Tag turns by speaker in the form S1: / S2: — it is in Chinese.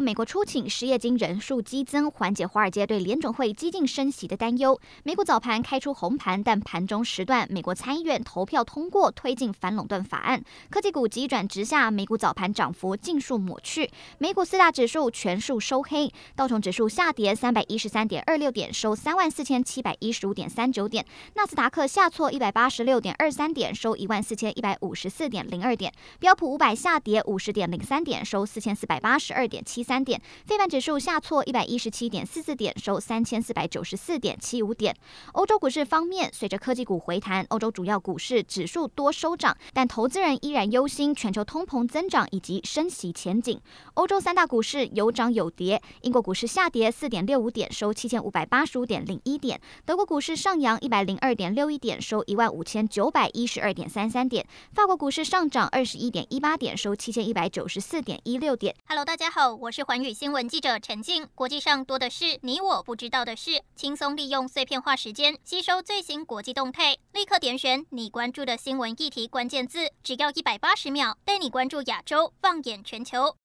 S1: 美国初请失业金人数激增，缓解华尔街对联准会激进升息的担忧。美股早盘开出红盘，但盘中时段，美国参议院投票通过推进反垄断法案，科技股急转直下，美股早盘涨幅尽数抹去。美股四大指数全数收黑，道琼指数下跌三百一十三点二六点，收三万四千七百一十五点三九点；纳斯达克下挫一百八十六点二三点，收一万四千一百五十四点零二点；标普五百下跌五十点零三点，收四千四百八十二点七三点，非半指数下挫一百一十七点四四点，收三千四百九十四点七五点。欧洲股市方面，随着科技股回弹，欧洲主要股市指数多收涨，但投资人依然忧心全球通膨增长以及升息前景。欧洲三大股市有涨有跌，英国股市下跌四点六五点，收七千五百八十五点零一点；德国股市上扬一百零二点六一点，收一万五千九百一十二点三三点；法国股市上涨二十一点一八点，收七千一百九十四点一六点。
S2: Hello，大家好，我是环宇。新闻记者陈静，国际上多的是你我不知道的事，轻松利用碎片化时间吸收最新国际动态，立刻点选你关注的新闻议题关键字，只要一百八十秒，带你关注亚洲，放眼全球。